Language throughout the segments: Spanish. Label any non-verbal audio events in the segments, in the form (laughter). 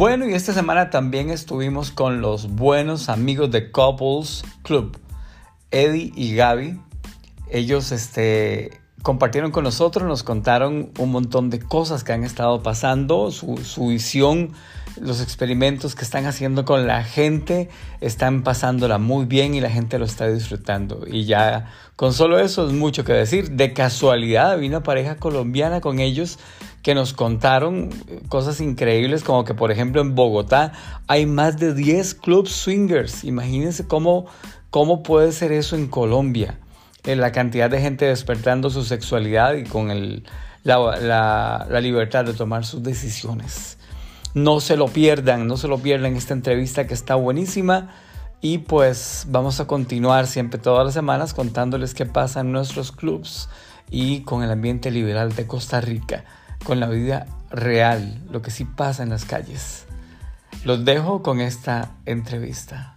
Bueno, y esta semana también estuvimos con los buenos amigos de Couples Club, Eddie y Gaby. Ellos este, compartieron con nosotros, nos contaron un montón de cosas que han estado pasando, su, su visión los experimentos que están haciendo con la gente están pasándola muy bien y la gente lo está disfrutando. Y ya con solo eso es mucho que decir. De casualidad vino una pareja colombiana con ellos que nos contaron cosas increíbles como que por ejemplo en Bogotá hay más de 10 clubs swingers. Imagínense cómo, cómo puede ser eso en Colombia. La cantidad de gente despertando su sexualidad y con la, la libertad de tomar sus decisiones. No se lo pierdan, no se lo pierdan esta entrevista que está buenísima. Y pues vamos a continuar siempre todas las semanas contándoles qué pasa en nuestros clubs y con el ambiente liberal de Costa Rica, con la vida real, lo que sí pasa en las calles. Los dejo con esta entrevista.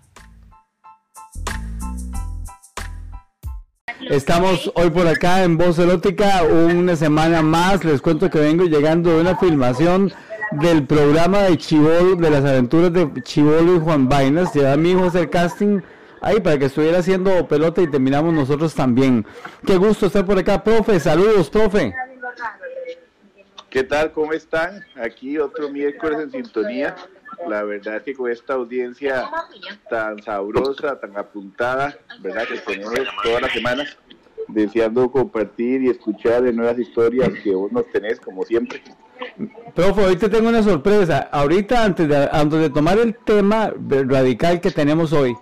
Estamos hoy por acá en Voz Erótica, una semana más. Les cuento que vengo llegando de una filmación del programa de Chivolo, de las aventuras de Chivolo y Juan Vainas. Lleva a mi hijo hacer casting ahí para que estuviera haciendo pelota y terminamos nosotros también. Qué gusto estar por acá, profe. Saludos, profe. ¿Qué tal? ¿Cómo están? Aquí otro miércoles en sintonía. La verdad es que con esta audiencia tan sabrosa, tan apuntada, ¿verdad? Que tenemos todas las semanas, deseando compartir y escuchar de nuevas historias que vos nos tenés, como siempre. Profe, hoy te tengo una sorpresa. Ahorita, antes de, antes de tomar el tema radical que tenemos hoy,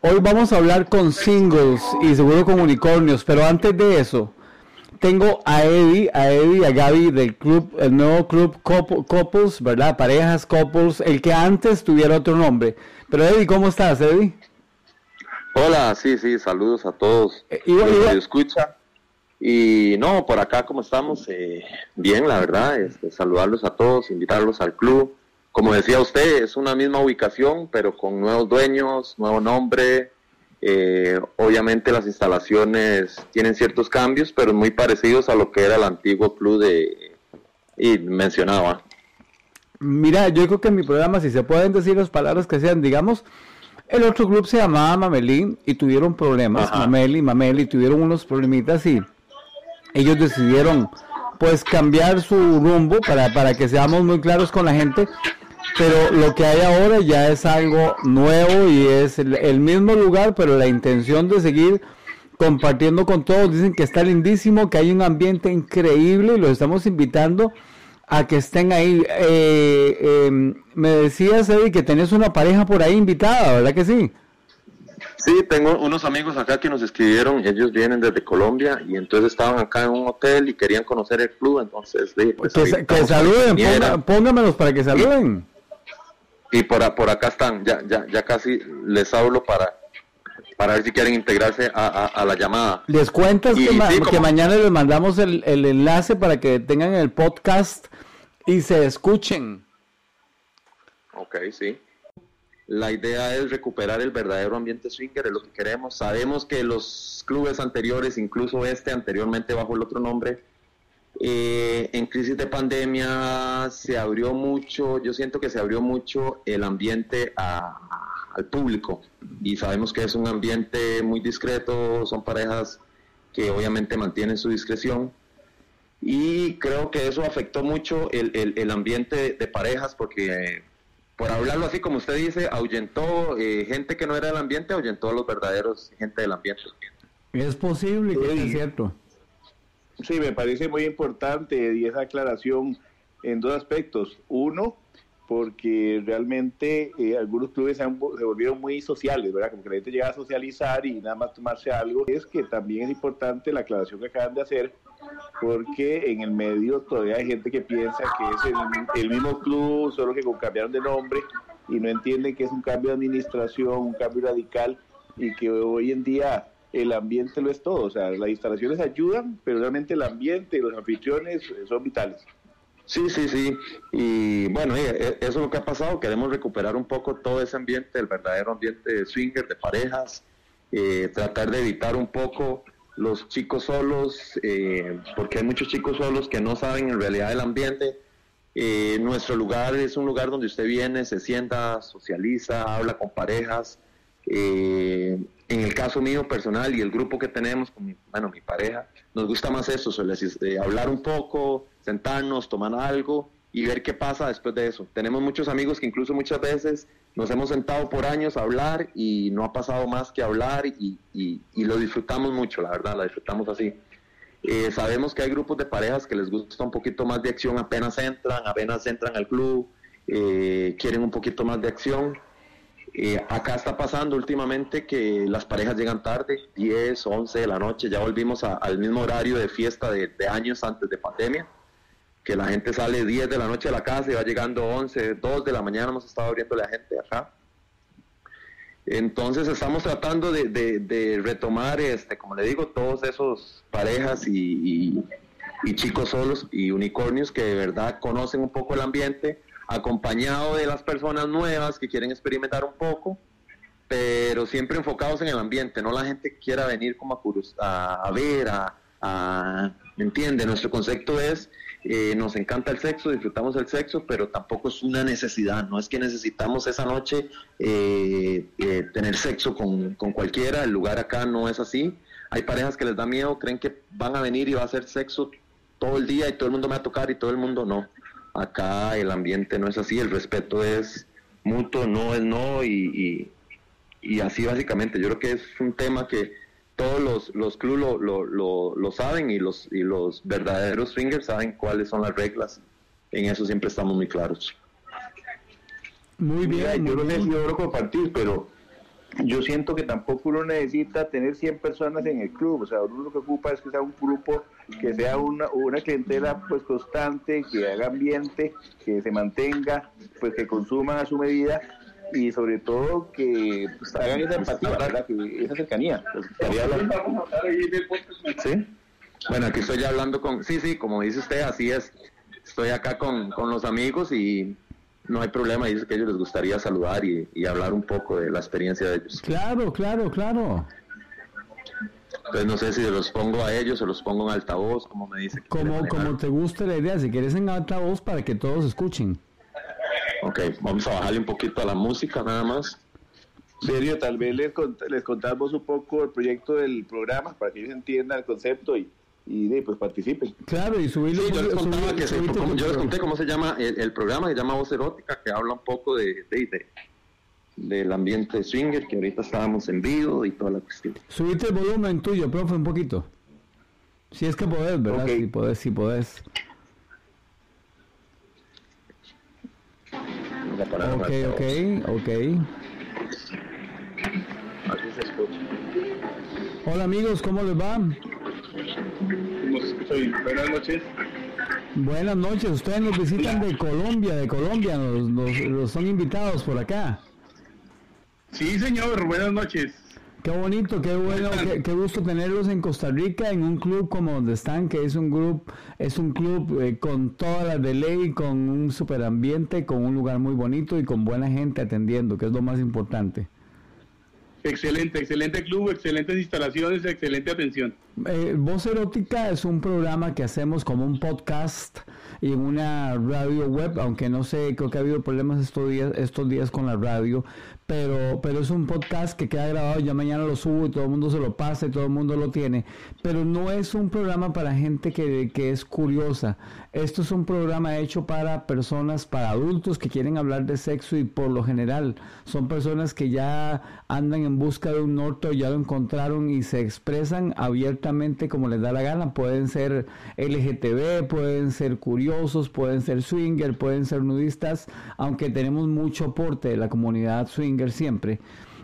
hoy vamos a hablar con singles y seguro con unicornios, pero antes de eso, tengo a Eddie, a Eddie y a Gaby del club, el nuevo club Couples, ¿verdad? Parejas Couples, el que antes tuviera otro nombre. Pero Eddie, ¿cómo estás, Eddie? Hola, sí, sí, saludos a todos. Eh, escucha. Y no, por acá como estamos, eh, bien, la verdad, este, saludarlos a todos, invitarlos al club. Como decía usted, es una misma ubicación, pero con nuevos dueños, nuevo nombre. Eh, obviamente las instalaciones tienen ciertos cambios, pero muy parecidos a lo que era el antiguo club de y mencionaba. Mira, yo creo que en mi programa, si se pueden decir las palabras que sean, digamos, el otro club se llamaba Mamelín y tuvieron problemas, Mameli, Mameli, tuvieron unos problemitas y ellos decidieron pues cambiar su rumbo para, para que seamos muy claros con la gente, pero lo que hay ahora ya es algo nuevo y es el, mismo lugar, pero la intención de seguir compartiendo con todos, dicen que está lindísimo, que hay un ambiente increíble y los estamos invitando a que estén ahí. Eh, em, me decías, Eddie, que tenés una pareja por ahí invitada, ¿verdad que sí? Sí, tengo unos amigos acá que nos escribieron, ellos vienen desde Colombia y entonces estaban acá en un hotel y querían conocer el club, entonces pues, que, saluden, póngamelos para que saluden. Y, por, por acá están, ya, ya, ya casi les hablo para, para ver si quieren integrarse a, la llamada. Les cuentas que, que, mañana les mandamos el, el enlace para que tengan el podcast y se escuchen. Ok, sí. La idea es recuperar el verdadero ambiente swinger, es lo que queremos. Sabemos que los clubes anteriores, incluso este anteriormente bajo el otro nombre, eh, en crisis de pandemia se abrió mucho, yo siento que se abrió mucho el ambiente al público y sabemos que es un ambiente muy discreto, son parejas que obviamente mantienen su discreción y creo que eso afectó mucho el, el ambiente de parejas porque por hablarlo así como usted dice, ahuyentó eh, gente que no era del ambiente, ahuyentó a los verdaderos gente del ambiente. Es posible que es cierto. Sí, me parece muy importante y esa aclaración en dos aspectos. Uno, porque realmente eh, algunos clubes se, volvieron muy sociales, ¿verdad? Como que la gente llega a socializar y nada más tomarse algo. Es que también es importante la aclaración que acaban de hacer, porque en el medio todavía hay gente que piensa que es el, mismo club, solo que cambiaron de nombre y no entienden que es un cambio de administración, un cambio radical y que hoy en día el ambiente lo es todo. O sea, las instalaciones ayudan, pero realmente el ambiente y los anfitriones son vitales. Sí, sí, sí. Y bueno, eso es lo que ha pasado. Queremos recuperar un poco todo ese ambiente, el verdadero ambiente de swinger, de parejas, eh, tratar de evitar un poco los chicos solos, eh, porque hay muchos chicos solos que no saben en realidad el ambiente Eh, nuestro lugar es un lugar donde usted viene, se sienta, socializa, habla con parejas. Eh, en el caso mío personal y el grupo que tenemos con mi, bueno, mi pareja, nos gusta más eso, eh, hablar un poco, sentarnos, tomar algo y ver qué pasa después de eso. Tenemos muchos amigos que incluso muchas veces nos hemos sentado por años a hablar y no ha pasado más que hablar y, y, y lo disfrutamos mucho, la verdad, la disfrutamos así. Eh, sabemos que hay grupos de parejas que les gusta un poquito más de acción apenas entran, apenas entran al club, eh, quieren un poquito más de acción. Eh, acá está pasando últimamente que las parejas llegan tarde, 10, 11 de la noche, ya volvimos al mismo horario de fiesta de, años antes de pandemia, que la gente sale 10 de la noche de la casa y va llegando 11, 2 de la mañana, hemos estado abriendo la gente acá. Entonces estamos tratando de, retomar, este, como le digo, todos esos parejas y, chicos solos y unicornios que de verdad conocen un poco el ambiente, acompañado de las personas nuevas que quieren experimentar un poco, pero siempre enfocados en el ambiente, no la gente que quiera venir como a, a ver, a, a, ¿me entiende? Nuestro concepto es eh, nos encanta el sexo, disfrutamos el sexo, pero tampoco es una necesidad, no es que necesitamos esa noche eh, eh, tener sexo con, cualquiera, el lugar acá no es así. Hay parejas que les da miedo, creen que van a venir y va a hacer sexo todo el día y todo el mundo me va a tocar y todo el mundo no. Acá el ambiente no es así, el respeto es mutuo, no es no y, y así básicamente. Yo creo que es un tema que todos los, los clubes lo, lo, lo, lo, saben y los, y los verdaderos swingers saben cuáles son las reglas. En eso siempre estamos muy claros. Muy bien, yo no necesito compartir, pero yo siento que tampoco uno necesita tener 100 personas en el club, o sea, uno lo que ocupa es que sea un grupo, que sea una, una clientela pues constante, que haga ambiente, que se mantenga, pues que consuman a su medida y sobre todo que pues, hagan esa empatía, esa cercanía. Pues, ¿Sí? Bueno, aquí estoy hablando con, sí, sí, como dice usted, así es. Estoy acá con, con los amigos y no hay problema, dice que a ellos les gustaría saludar y, y, hablar un poco de la experiencia de ellos. Claro, claro, claro. Entonces no sé si los pongo a ellos o los pongo en altavoz, como me dice. Como, como te guste la idea, si quieres en altavoz para que todos escuchen. Ok, vamos a bajarle un poquito a la música nada más. Serio, tal vez les, les contamos un poco el proyecto del programa para que ellos entiendan el concepto y, y pues participen. Claro, y subirlo. Sí, yo les, contaba que yo les conté cómo se llama el, programa, se llama Voz Erótica, que habla un poco de, de, del ambiente swinger, que ahorita estábamos en vivo y toda la cuestión. Subiste el volumen tuyo, profe, un poquito. Si es que podés, ¿verdad? Si podés, si podés. Ok, ok, ok. Así se escucha. Hola amigos, ¿cómo les va? Buenas noches. Buenas noches, ustedes nos visitan de Colombia, de Colombia, nos, nos, son invitados por acá. Sí, señor, buenas noches. Qué bonito, qué bueno, qué, gusto tenerlos en Costa Rica en un club como donde están, que es un club, es un club eh, con todas las de ley, con un super ambiente, con un lugar muy bonito y con buena gente atendiendo, que es lo más importante. Excelente, excelente club, excelentes instalaciones, excelente atención. Eh, Voz Erótica es un programa que hacemos como un podcast y en una radio web, aunque no sé, creo que ha habido problemas estos días, estos días con la radio, pero, pero es un podcast que queda grabado, ya mañana lo subo y todo el mundo se lo pasa y todo el mundo lo tiene, pero no es un programa para gente que, que es curiosa, esto es un programa hecho para personas, para adultos que quieren hablar de sexo y por lo general son personas que ya andan en busca de un norte, ya lo encontraron y se expresan abiertamente como les da la gana, pueden ser LGTB, pueden ser curiosos, pueden ser swinger, pueden ser nudistas, aunque tenemos mucho aporte de la comunidad swinger siempre.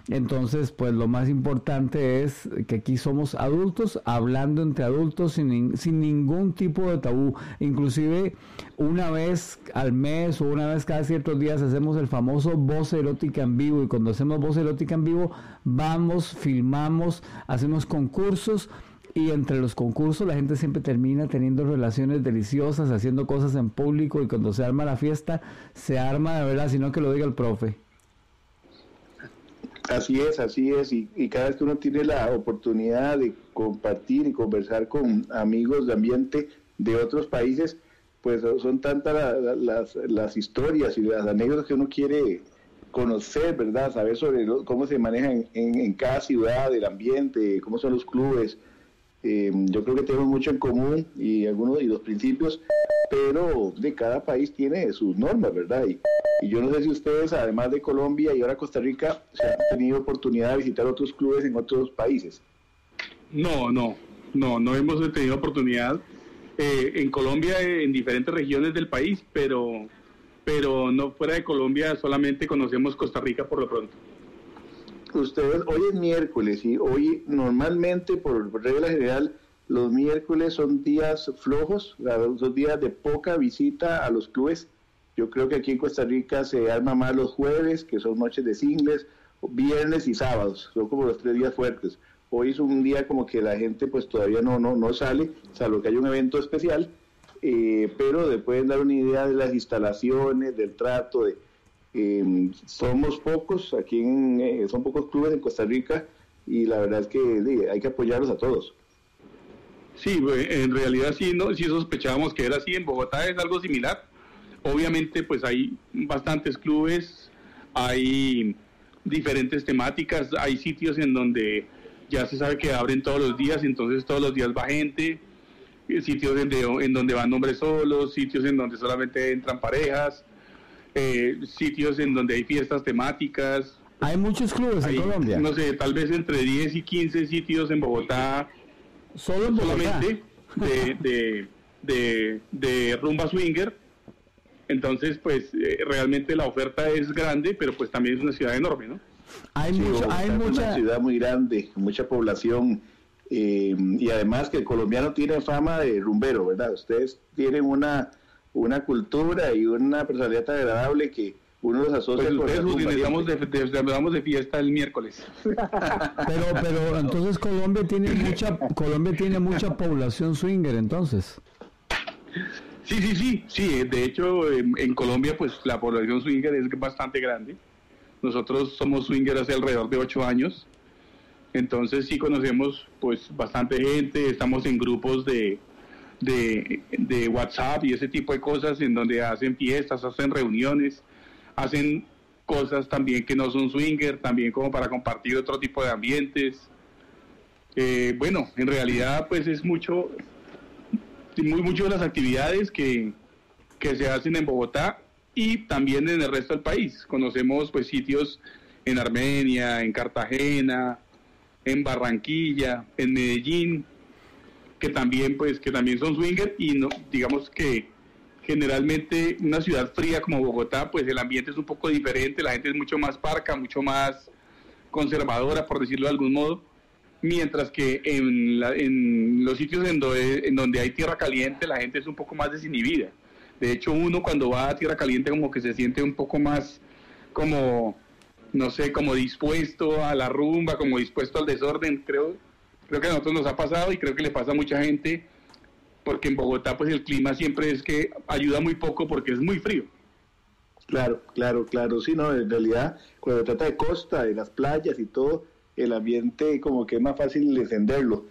Entonces, pues lo más importante es que aquí somos adultos hablando entre adultos sin, sin, ningún tipo de tabú. Inclusive una vez al mes o una vez cada ciertos días hacemos el famoso voz erótica en vivo y cuando hacemos voz erótica en vivo vamos, filmamos, hacemos concursos y entre los concursos la gente siempre termina teniendo relaciones deliciosas, haciendo cosas en público y cuando se arma la fiesta se arma de verdad, sino que lo diga el profe. Así es, así es, y, cada vez que uno tiene la oportunidad de compartir y conversar con amigos de ambiente de otros países, pues son tantas las, las, historias y las anécdotas que uno quiere conocer, ¿verdad? Saber sobre cómo se maneja en, en, cada ciudad, el ambiente, cómo son los clubes. Eh, yo creo que tenemos mucho en común y algunos y los principios, pero de cada país tiene sus normas, ¿verdad? Y, y, yo no sé si ustedes, además de Colombia y ahora Costa Rica, se han tenido oportunidad de visitar otros clubes en otros países. No, no, no, no hemos tenido oportunidad eh, en Colombia, en diferentes regiones del país, pero, pero no fuera de Colombia, solamente conocemos Costa Rica por lo pronto. Ustedes, hoy es miércoles y hoy normalmente, por regla general, los miércoles son días flojos, son días de poca visita a los clubes. Yo creo que aquí en Costa Rica se arma más los jueves, que son noches de singles, viernes y sábados, son como los tres días fuertes. Hoy es un día como que la gente pues todavía no, no, no sale, salvo que hay un evento especial, eh, pero le pueden dar una idea de las instalaciones, del trato, de em, somos pocos, aquí en, eh, son pocos clubes en Costa Rica y la verdad es que hay que apoyarlos a todos. Sí, en realidad sí, no, sí sospechábamos que era así, en Bogotá es algo similar. Obviamente pues hay bastantes clubes, hay diferentes temáticas, hay sitios en donde ya se sabe que abren todos los días, entonces todos los días va gente, eh, sitios en donde van hombres solos, sitios en donde solamente entran parejas, eh, sitios en donde hay fiestas temáticas. Hay muchos clubes en Colombia. No sé, tal vez entre 10 y 15 sitios en Bogotá. Solo en Bogotá. Solamente de, de, de, rumba swinger. Entonces, pues eh, realmente la oferta es grande, pero pues también es una ciudad enorme, ¿no? Hay, hay mucha... Una ciudad muy grande, mucha población. Eh, y además que el colombiano tiene fama de rumbero, ¿verdad? Ustedes tienen una, una cultura y una personalidad tan agradable que uno los asocia pues con de, de, fiesta el miércoles. (laughs) Pero, pero entonces Colombia tiene mucha, Colombia tiene mucha población swinger, entonces. Sí, sí, sí, sí. De hecho, en, en Colombia, pues la población swinger es bastante grande. Nosotros somos swingers hace alrededor de ocho años, entonces sí conocemos pues bastante gente, estamos en grupos de, de, WhatsApp y ese tipo de cosas en donde hacen fiestas, hacen reuniones, hacen cosas también que no son swinger, también como para compartir otro tipo de ambientes. Eh, bueno, en realidad pues es mucho, muy mucho de las actividades que, que se hacen en Bogotá y también en el resto del país. Conocemos pues sitios en Armenia, en Cartagena, en Barranquilla, en Medellín, que también pues que también son swinger y no digamos que generalmente una ciudad fría como Bogotá, pues el ambiente es un poco diferente, la gente es mucho más parca, mucho más conservadora, por decirlo de algún modo, mientras que en, en los sitios en donde, en donde hay tierra caliente la gente es un poco más desinhibida. De hecho, uno cuando va a Tierra Caliente como que se siente un poco más como, no sé, como dispuesto a la rumba, como dispuesto al desorden. Creo, creo que a nosotros nos ha pasado y creo que le pasa a mucha gente, porque en Bogotá pues el clima siempre es que ayuda muy poco porque es muy frío. Claro, claro, claro. Sí, no, en realidad cuando se trata de costa, de las playas y todo, el ambiente como que es más fácil encenderlo.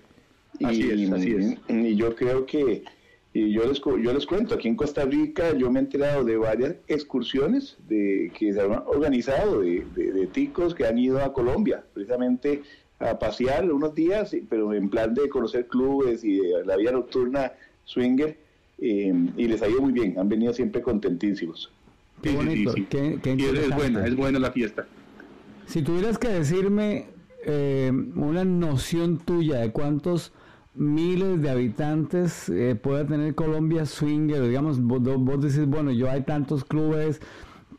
Así es, así es. Y yo creo que y yo les, yo les cuento, aquí en Costa Rica yo me he enterado de varias excursiones de, que se han organizado de, de, ticos que han ido a Colombia, precisamente a pasear unos días, pero en plan de conocer clubes y de la vida nocturna swinger, eh, y les ha ido muy bien, han venido siempre contentísimos. Qué bonito, Qué, es buena, es buena la fiesta. Si tuvieras que decirme eh, una noción tuya de cuántos miles de habitantes eh, puede tener Colombia swinger, digamos, vos, vos, decís, bueno, yo hay tantos clubes,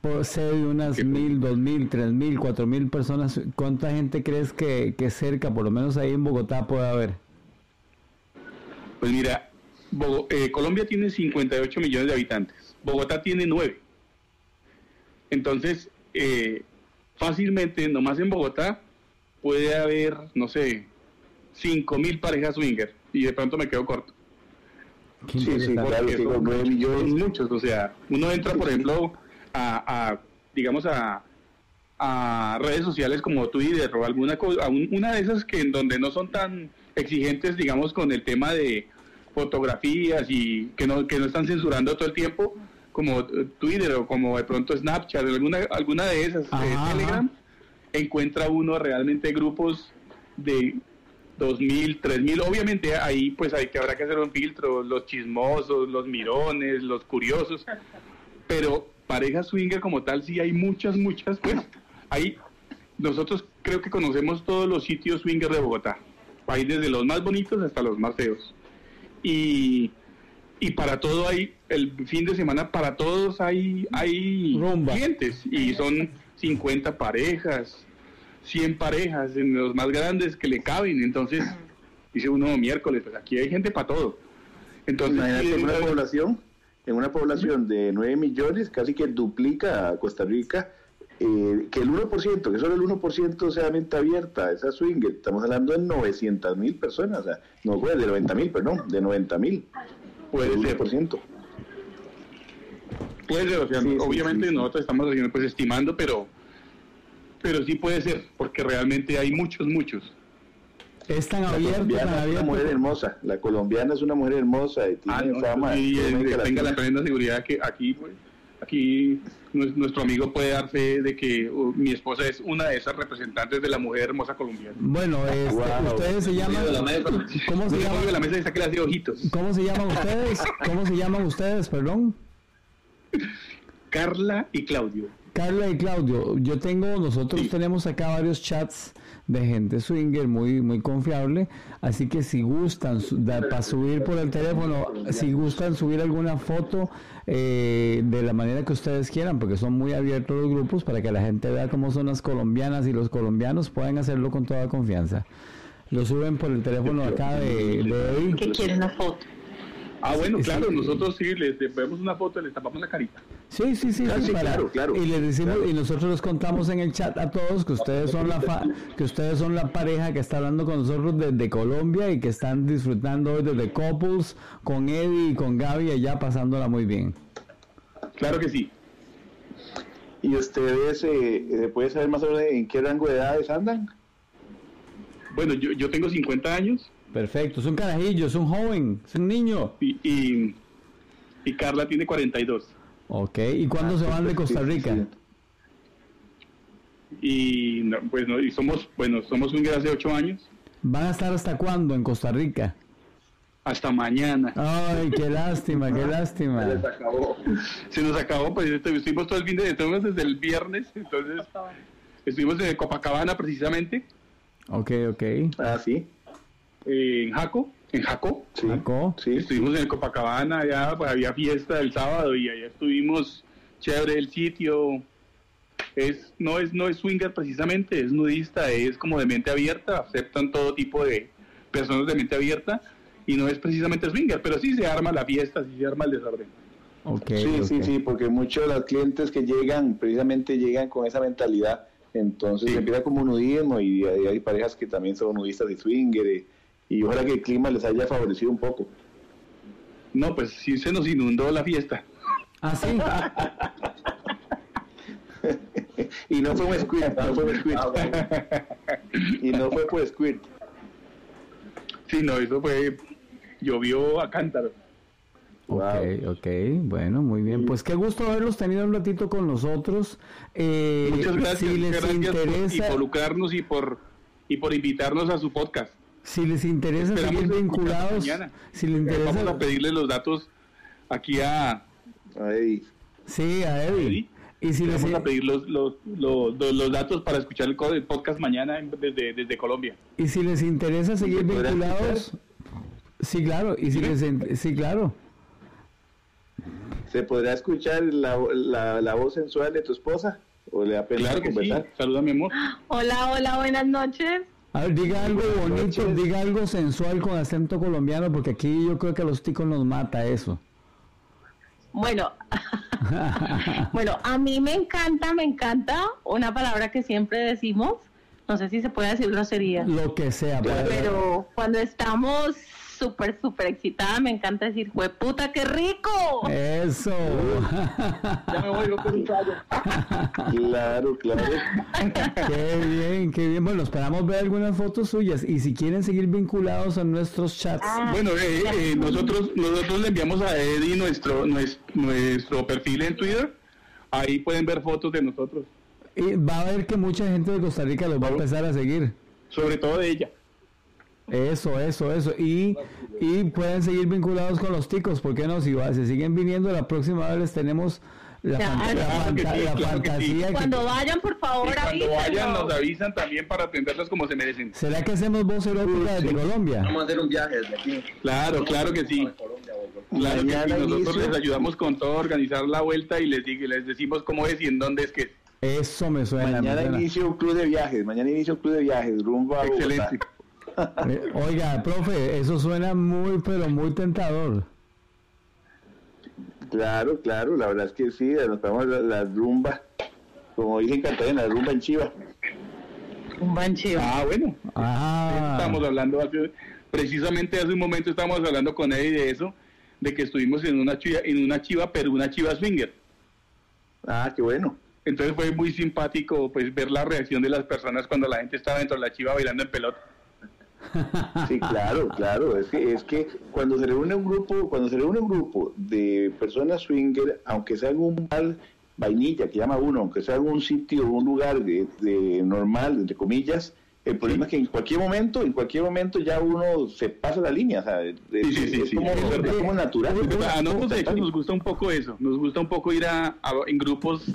por ser de unas mil, dos mil, tres mil, cuatro mil personas, ¿cuánta gente crees que, cerca, por lo menos ahí en Bogotá, puede haber? Pues mira, eh, Colombia tiene 58 millones de habitantes, Bogotá tiene 9. Entonces, eh, fácilmente, nomás en Bogotá, puede haber, no sé, mil parejas swinger y de pronto me quedo corto. Sí, sí, claro, son, 9 millones. muchos, o sea, uno entra, por ejemplo, a, digamos, a, a redes sociales como Twitter o alguna cosa, una de esas que en donde no son tan exigentes, digamos, con el tema de, fotografías y que no, que no están censurando todo el tiempo, como eh, Twitter o como de pronto Snapchat, alguna, alguna de esas, de Telegram, encuentra uno realmente grupos de 2.000, 3.000, obviamente ahí pues hay que habrá que hacer un filtro, los chismosos, los mirones, los curiosos, pero pareja swinger como tal sí hay muchas, muchas, pues ahí nosotros creo que conocemos todos los sitios swinger de Bogotá, hay desde los más bonitos hasta los más feos. Y, y para todo hay, el fin de semana para todos hay, hay clientes y son 50 parejas, 100 parejas en los más grandes que le caben. Entonces, dice uno miércoles, pues aquí hay gente para todo. Entonces, en una población, en una población de 9 millones, casi que duplica a Costa Rica, eh, que el 1%, que solo el 1% sea mente abierta, esa swing, estamos hablando de 900 mil personas, o sea, no de 90 mil, perdón, de 90 mil. Puede ser. por ciento. Puede ser, o sea, obviamente nosotros estamos haciendo, pues estimando, pero pero sí puede ser, porque realmente hay muchos, muchos. Es tan abierto, Es una mujer hermosa, la colombiana es una mujer hermosa y tiene ah, fama. Y tenga la plena seguridad que aquí, pues, aquí nuestro amigo puede dar fe de que uh, mi esposa es una de esas representantes de la mujer hermosa colombiana. Bueno, este, ustedes se llaman. ¿Cómo se llaman? la. ¿Cómo se llaman ustedes? ¿Cómo se llaman ustedes, perdón? Carla y Claudio. Carla y Claudio, yo tengo, nosotros tenemos acá varios chats de gente swinger muy muy confiable, así que si gustan para subir por el teléfono, si gustan subir alguna foto eh, de la manera que ustedes quieran, porque son muy abiertos los grupos para que la gente vea cómo son las colombianas y los colombianos pueden hacerlo con toda confianza. Lo suben por el teléfono acá de, de ¿Qué quieren la foto? Ah, bueno, claro, nosotros sí les vemos una foto y les tapamos la carita. Sí, sí, sí, claro, claro, Y les decimos y nosotros les contamos en el chat a todos que ustedes son la que ustedes son la pareja que está hablando con nosotros desde Colombia y que están disfrutando hoy desde Couples con Eddie y con Gaby allá pasándola muy bien. Claro que sí. ¿Y ustedes eh, eh puede saber más o menos en qué rango de edades andan? Bueno, yo, yo tengo 50 años Perfecto, es un carajillo, es un joven, es un niño. Y, y, Carla tiene 42. Ok, ¿y cuándo se van de Costa Rica? Y pues no, y somos, bueno, somos un hace 8 años. ¿Van a estar hasta cuándo en Costa Rica? Hasta mañana. Ay, qué lástima, qué lástima. Se nos acabó. Se nos acabó, pues estuvimos todo el fin de semana desde el viernes, entonces estuvimos en Copacabana precisamente. Ok, ok. Ah, sí en Jaco, en Jaco. Sí, Jaco. sí. Estuvimos en Copacabana, allá pues, había fiesta el sábado y allá estuvimos chévere el sitio. Es, no es, no es swinger precisamente, es nudista, es como de mente abierta, aceptan todo tipo de personas de mente abierta y no es precisamente swinger, pero sí se arma la fiesta, sí se arma el desorden. Okay, sí, sí, sí, porque muchos de los clientes que llegan precisamente llegan con esa mentalidad, entonces empieza como nudismo y hay, parejas que también son nudistas y swinger y ojalá que el clima les haya favorecido un poco. No, pues sí se nos inundó la fiesta. ¿Ah, sí? (laughs) y no fue un squirt, no fue un squirt. (laughs) y no fue por squirt. Sí, no, eso fue, llovió a cántaro. Ok, ok, bueno, muy bien. Pues qué gusto haberlos tenido un ratito con nosotros. Eh, Muchas gracias, si les interesa... por involucrarnos y por, y por invitarnos a su podcast. Si les interesa seguir vinculados, si les interesa... Vamos a pedirle los datos aquí a... A Eddie. Sí, a Eddie. Y si Vamos les... a pedir los, los, los, datos para escuchar el podcast mañana desde, desde Colombia. Y si les interesa seguir vinculados... Sí, claro. Y si les... Sí, claro. ¿Se podrá escuchar la, la, la voz sensual de tu esposa? ¿O le da pena claro conversar? Saluda, mi amor. (gasps) Hola, hola, buenas noches. A ver, diga algo bonito, diga algo sensual con acento colombiano, porque aquí yo creo que a los ticos nos mata eso. Bueno, (laughs) bueno, a mí me encanta, me encanta una palabra que siempre decimos, no sé si se puede decir grosería. Lo que sea. Pero cuando estamos súper, súper excitada. Me encanta decir, puta, qué rico! Eso. ya me voy con un Claro, claro. qué bien, qué bien. Bueno, esperamos ver algunas fotos suyas y si quieren seguir vinculados a nuestros chats. Ah. bueno, eh, eh, nosotros, nosotros le enviamos a Eddie nuestro, nuestro, nuestro perfil en Twitter. Ahí pueden ver fotos de nosotros. Y va a ver que mucha gente de Costa Rica los va a empezar a seguir. Sobre todo de ella. Eso, eso, eso. Y, y pueden seguir vinculados con los ticos, ¿por qué no? Si se siguen viniendo, la próxima vez les tenemos la, fantasía. Cuando vayan, por favor, Cuando vayan, nos avisan también para atenderlos como se merecen. ¿Será que hacemos voz erótica desde Colombia? Vamos a hacer un viaje desde aquí. Claro, claro que sí. Claro que sí. Nosotros les ayudamos con todo, organizar la vuelta y les, les decimos cómo es y en dónde es que Eso me suena. Mañana inicio un club de viajes, mañana inicio un club de viajes, rumbo a Excelente. (laughs) oiga, profe, eso suena muy, pero muy tentador. Claro, claro, la verdad es que sí, nos vamos la, la rumba, como dicen Catalina, la rumba en Chiva. Rumba en Chiva. Ah, bueno. Ah. Estamos hablando, precisamente hace un momento estábamos hablando con Eddie de eso, de que estuvimos en una chiva, en una chiva, pero una chiva swinger. Ah, qué bueno. Entonces fue muy simpático pues ver la reacción de las personas cuando la gente estaba dentro de la chiva bailando en pelota. Sí, claro, claro. Es que, es que cuando se reúne un grupo, cuando se reúne un grupo de personas swinger, aunque sea en un bar vainilla que llama uno, aunque sea en un sitio, un lugar de, normal, entre comillas, el problema es que en cualquier momento, en cualquier momento ya uno se pasa la línea, ¿sabes? es, como, natural. A nosotros de hecho nos gusta un poco eso, nos gusta un poco ir a, en grupos,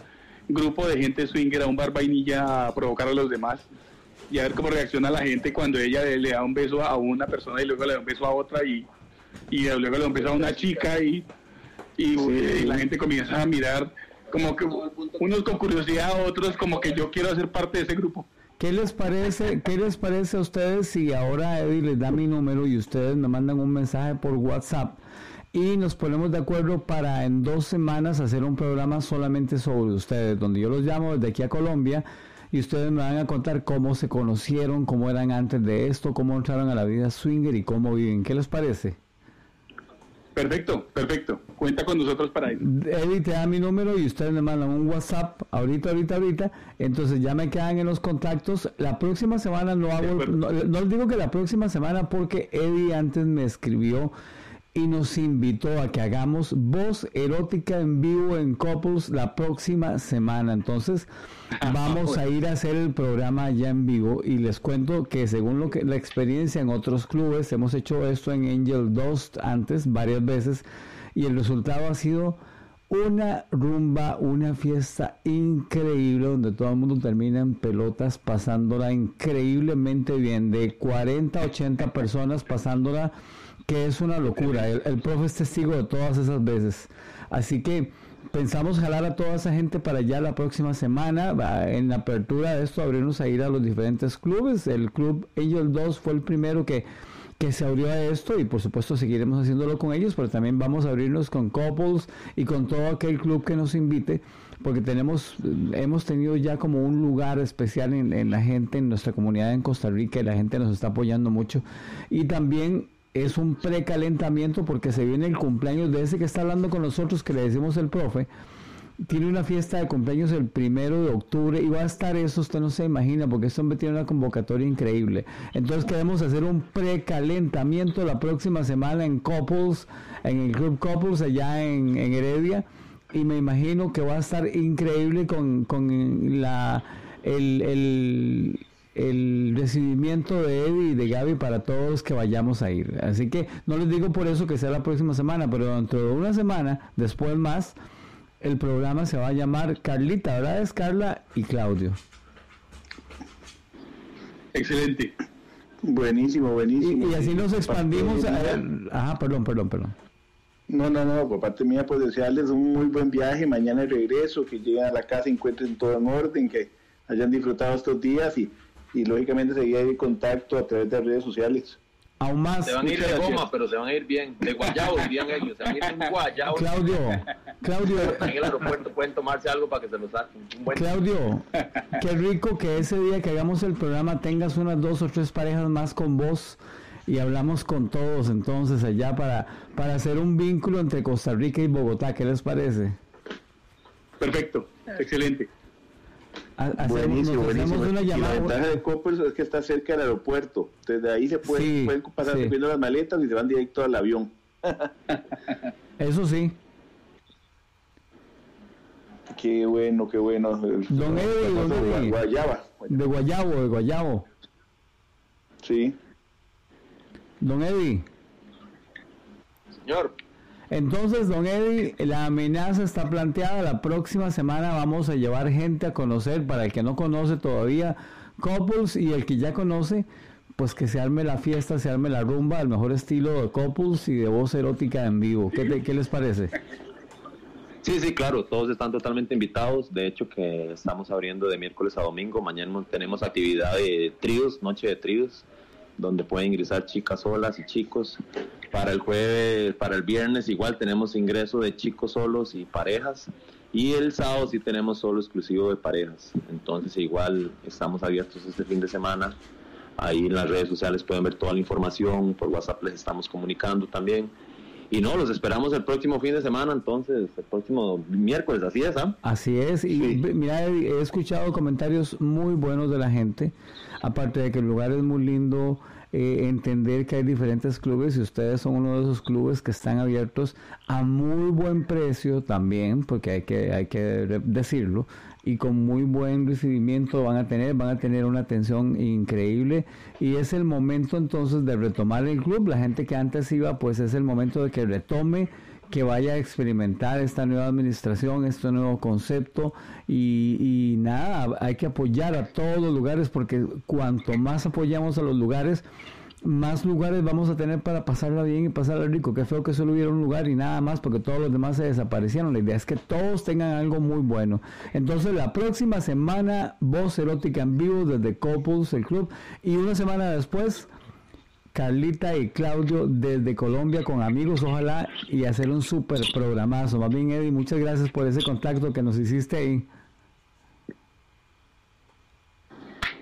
grupo de gente swinger a un bar vainilla a provocar a los demás y a ver cómo reacciona la gente cuando ella le, da un beso a una persona y luego le da un beso a otra y, y luego le da un beso a una chica y, y, la gente comienza a mirar como que unos con curiosidad, otros como que yo quiero hacer parte de ese grupo. ¿Qué les parece, qué les parece a ustedes si ahora Eddie les da mi número y ustedes me mandan un mensaje por WhatsApp y nos ponemos de acuerdo para en dos semanas hacer un programa solamente sobre ustedes, donde yo los llamo desde aquí a Colombia y ustedes me van a contar cómo se conocieron, cómo eran antes de esto, cómo entraron a la vida swinger y cómo viven. ¿Qué les parece? Perfecto, perfecto. Cuenta con nosotros para eso. Eddie te da mi número y ustedes me mandan un WhatsApp ahorita, ahorita, ahorita. Entonces ya me quedan en los contactos. La próxima semana no hago, no, no les digo que la próxima semana porque Eddie antes me escribió y nos invitó a que hagamos voz erótica en vivo en Couples la próxima semana. Entonces vamos a ir a hacer el programa ya en vivo y les cuento que según lo que la experiencia en otros clubes, hemos hecho esto en Angel Dust antes varias veces y el resultado ha sido una rumba, una fiesta increíble donde todo el mundo termina en pelotas pasándola increíblemente bien, de 40 a 80 personas pasándola que es una locura. El, el, profe es testigo de todas esas veces. Así que pensamos jalar a toda esa gente para allá la próxima semana. En la apertura de esto, abrirnos a ir a los diferentes clubes. El club Angel 2 fue el primero que, que se abrió a esto y por supuesto seguiremos haciéndolo con ellos, pero también vamos a abrirnos con couples y con todo aquel club que nos invite porque tenemos, hemos tenido ya como un lugar especial en, en la gente, en nuestra comunidad en Costa Rica y la gente nos está apoyando mucho. Y también es un precalentamiento porque se viene el cumpleaños de ese que está hablando con nosotros, que le decimos el profe. Tiene una fiesta de cumpleaños el primero de octubre y va a estar eso, usted no se imagina, porque este hombre tiene una convocatoria increíble. Entonces queremos hacer un precalentamiento la próxima semana en Couples, en el Club Couples allá en, Heredia. Y me imagino que va a estar increíble con, con la, el recibimiento de Eddie y de Gaby para todos los que vayamos a ir. Así que no les digo por eso que sea la próxima semana, pero dentro de una semana, después más, el programa se va a llamar Carlita, ¿verdad? Es Carla y Claudio. Excelente. Buenísimo, buenísimo. Y, así nos expandimos. A, ajá, perdón, perdón, perdón. No, no, no, por parte mía, pues desearles un muy buen viaje, mañana el regreso, que lleguen a la casa y encuentren todo en orden, que hayan disfrutado estos días y y lógicamente seguir en contacto a través de redes sociales. Aún más. Se van a ir de goma, pero se van a ir bien. De guayabo irían ellos. Se van a ir en guayabo. Claudio, Claudio. En el aeropuerto pueden tomarse algo para que se los saquen. Claudio, (laughs) qué rico que ese día que hagamos el programa tengas unas dos o tres parejas más con vos y hablamos con todos entonces allá para, para hacer un vínculo entre Costa Rica y Bogotá. ¿Qué les parece? Perfecto, excelente. Buenísimo, buenísimo. Una llamada. la ventaja de Coppers es que está cerca del aeropuerto. Desde ahí se pueden, pueden pasar subiendo las maletas y se van directo al avión. (laughs) Eso sí. Qué bueno, qué bueno. Don Eddie, de Guayaba. De Guayabo, de Guayabo. Sí. Don Eddie. Señor. Entonces, don Eddie, la amenaza está planteada. La próxima semana vamos a llevar gente a conocer, para el que no conoce todavía, Couples y el que ya conoce, pues que se arme la fiesta, se arme la rumba, al mejor estilo de Couples y de voz erótica en vivo. ¿Qué, qué les parece? Sí, sí, claro, todos están totalmente invitados. De hecho, que estamos abriendo de miércoles a domingo. Mañana tenemos actividad de tríos, noche de tríos, donde pueden ingresar chicas solas y chicos. Para el jueves, para el viernes igual tenemos ingreso de chicos solos y parejas. Y el sábado sí tenemos solo exclusivo de parejas. Entonces igual estamos abiertos este fin de semana. Ahí en las redes sociales pueden ver toda la información. Por WhatsApp les estamos comunicando también y no, los esperamos el próximo fin de semana, entonces, el próximo miércoles, así es, ¿ah? Así es, y mira, he escuchado comentarios muy buenos de la gente, aparte de que el lugar es muy lindo, eh, entender que hay diferentes clubes y ustedes son uno de esos clubes que están abiertos a muy buen precio también, porque hay que, hay que decirlo, y con muy buen recibimiento van a tener, van a tener una atención increíble. Y es el momento entonces de retomar el club, la gente que antes iba pues es el momento de que retome que vaya a experimentar esta nueva administración, este nuevo concepto y, nada, hay que apoyar a todos los lugares porque cuanto más apoyamos a los lugares, más lugares vamos a tener para pasarla bien y pasarla rico. Qué feo que solo hubiera un lugar y nada más porque todos los demás se desaparecieron. La idea es que todos tengan algo muy bueno. Entonces la próxima semana, voz erótica en vivo desde Couples, el club, y una semana después Carlita y Claudio desde Colombia con amigos, ojalá, y hacer un súper programazo. Más bien, Eddie, muchas gracias por ese contacto que nos hiciste ahí.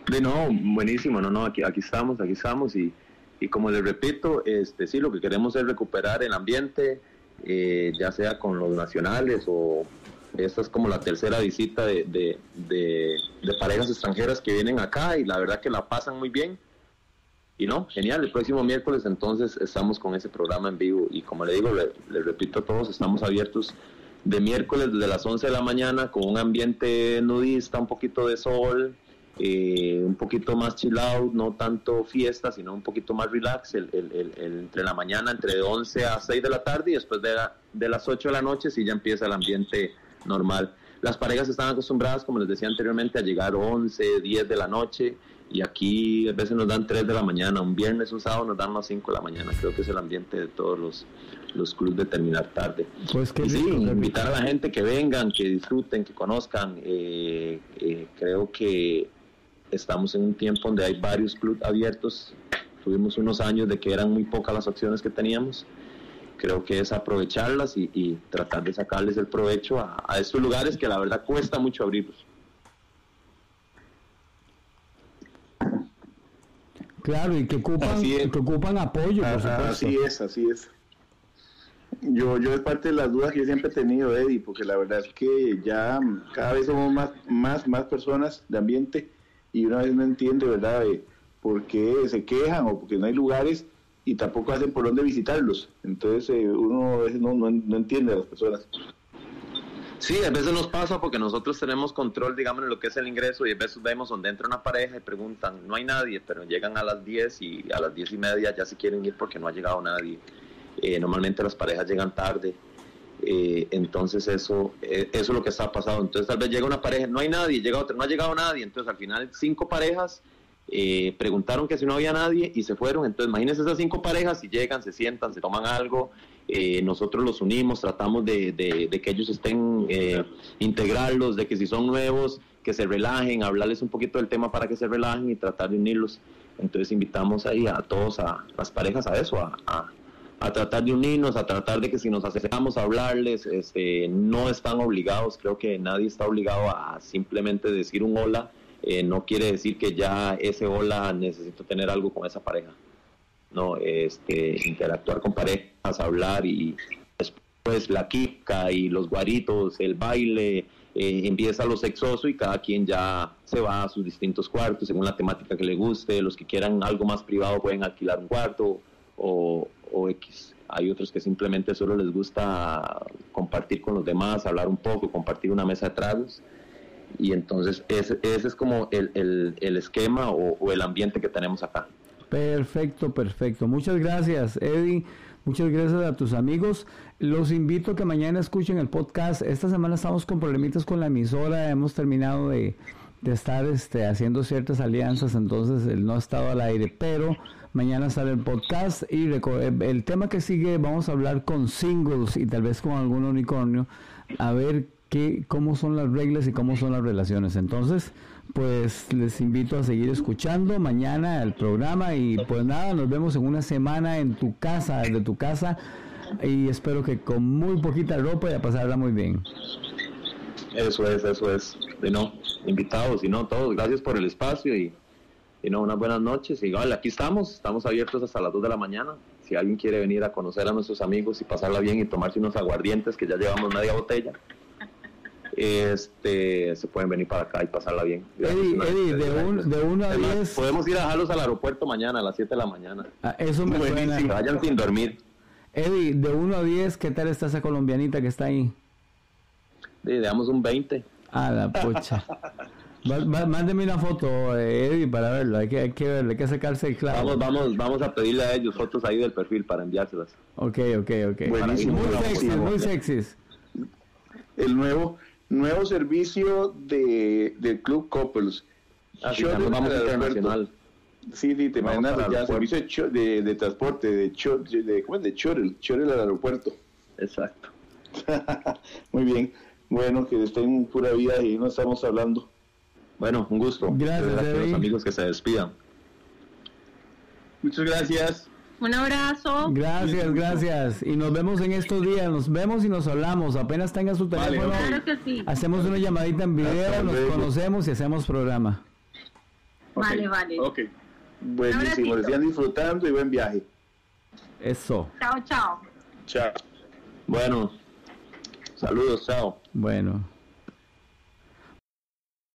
De no, buenísimo, no, no, aquí, estamos, aquí estamos y, y como les repito, este sí, lo que queremos es recuperar el ambiente, eh, ya sea con los nacionales o esta es como la tercera visita de, de, de parejas extranjeras que vienen acá y la verdad que la pasan muy bien y no, genial, el próximo miércoles entonces estamos con ese programa en vivo. Y como le digo, le, repito a todos, estamos abiertos de miércoles desde las 11 de la mañana con un ambiente nudista, un poquito de sol, eh, un poquito más chill out, no tanto fiesta, sino un poquito más relax, el, entre la mañana, entre 11 a 6 de la tarde y después de, de las 8 de la noche si ya empieza el ambiente normal. Las parejas están acostumbradas, como les decía anteriormente, a llegar 11, 10 de la noche y aquí a veces nos dan 3 de la mañana, un viernes, un sábado nos dan las 5 de la mañana. Creo que es el ambiente de todos los, los clubes de terminar tarde. Pues que sí, invitar a la gente que vengan, que disfruten, que conozcan. Eh, eh, creo que estamos en un tiempo donde hay varios clubes abiertos. Tuvimos unos años de que eran muy pocas las opciones que teníamos. Creo que es aprovecharlas y, tratar de sacarles el provecho a, a estos lugares que la verdad cuesta mucho abrirlos. Claro, y que ocupan, que ocupan apoyo, por supuesto. Así es, así es. Yo, yo es parte de las dudas que yo siempre he tenido, Eddie, porque la verdad es que ya cada vez somos más, más, más personas de ambiente y una vez no entiende, ¿verdad?, por qué se quejan o porque no hay lugares y tampoco hacen por dónde visitarlos. Entonces eh, uno a veces no, no, no entiende a las personas. Sí, a veces nos pasa porque nosotros tenemos control, digamos, en lo que es el ingreso y a veces vemos donde entra una pareja y preguntan, no hay nadie, pero llegan a las 10 y a las 10 y media ya se quieren ir porque no ha llegado nadie. Eh, normalmente las parejas llegan tarde, eh, entonces eso, eh, eso es lo que está pasando. Entonces tal vez llega una pareja, no hay nadie, llega otra, no ha llegado nadie, entonces al final cinco parejas preguntaron que si no había nadie y se fueron. Entonces, imagínense esas cinco parejas, si llegan, se sientan, se toman algo, eh, nosotros los unimos, tratamos de, de, que ellos estén, eh, integrarlos, de que si son nuevos, que se relajen, hablarles un poquito del tema para que se relajen y tratar de unirlos. Entonces invitamos ahí a todos, a las parejas a eso, a, a, tratar de unirnos, a tratar de que si nos acercamos a hablarles, este, no están obligados, creo que nadie está obligado a simplemente decir un hola, eh, no quiere decir que ya ese hola necesito tener algo con esa pareja. ¿No? Este, interactuar con parejas, hablar y después la kika y los guaritos, el baile, eh, empieza lo sexoso y cada quien ya se va a sus distintos cuartos según la temática que le guste. Los que quieran algo más privado pueden alquilar un cuarto o, o X. Hay otros que simplemente solo les gusta compartir con los demás, hablar un poco, compartir una mesa de tragos. Y entonces ese, ese es como el, el, el esquema o, o el ambiente que tenemos acá. Perfecto, perfecto. Muchas gracias, Eddie. Muchas gracias a tus amigos. Los invito a que mañana escuchen el podcast. Esta semana estamos con problemitas con la emisora. Hemos terminado de, de estar este, haciendo ciertas alianzas, entonces él no ha estado al aire. Pero mañana sale el podcast y el tema que sigue vamos a hablar con singles y tal vez con algún unicornio. A ver qué, cómo son las reglas y cómo son las relaciones. Entonces, pues les invito a seguir escuchando mañana el programa y pues nada, nos vemos en una semana en tu casa, desde tu casa y espero que con muy poquita ropa y a pasarla muy bien. Eso es, eso es. De no, invitados y no todos, gracias por el espacio y, y no, unas buenas noches. Y igual, aquí estamos, estamos abiertos hasta las 2 de la mañana. Si alguien quiere venir a conocer a nuestros amigos y pasarla bien y tomarse unos aguardientes, que ya llevamos media botella, este, se pueden venir para acá y pasarla bien. Eddie, Eddie de, un, de 1 a 10. Podemos ir a dejarlos al aeropuerto mañana a las 7 de la mañana. Ah, eso me suena. Que vayan sin dormir. Eddie, de 1 a 10, ¿qué tal está esa colombianita que está ahí? Le damos un 20. Ah, la pucha. (laughs) Mándeme una foto, Eddie, para verlo. Hay que, hay que verlo, hay que sacarse el claro. Vamos, vamos, vamos a pedirle a ellos fotos ahí del perfil para enviárselas. Ok, ok, ok. Buenísimo. Muy sexys, muy sexys. El nuevo, nuevo servicio de, del Club Couples. Así nos vamos internacional. Sí, sí, te imaginas ya servicio de, de, de, transporte, de, de, de, ¿cómo es? de Chorel, Chorel al aeropuerto. Exacto. (laughs) Muy bien. Bueno, que estén pura vida y no estamos hablando. Bueno, un gusto. Gracias, a los amigos que se despidan. Muchas gracias. Un abrazo. Gracias, gracias. Y nos vemos en estos días. Nos vemos y nos hablamos. Apenas tenga su teléfono. Vale, claro que sí. Hacemos una llamadita en video, nos conocemos y hacemos programa. Vale, vale. Ok. Buenísimo. Les sigan disfrutando y buen viaje. Eso. Chao, chao. Chao. Bueno, saludos, chao. Bueno.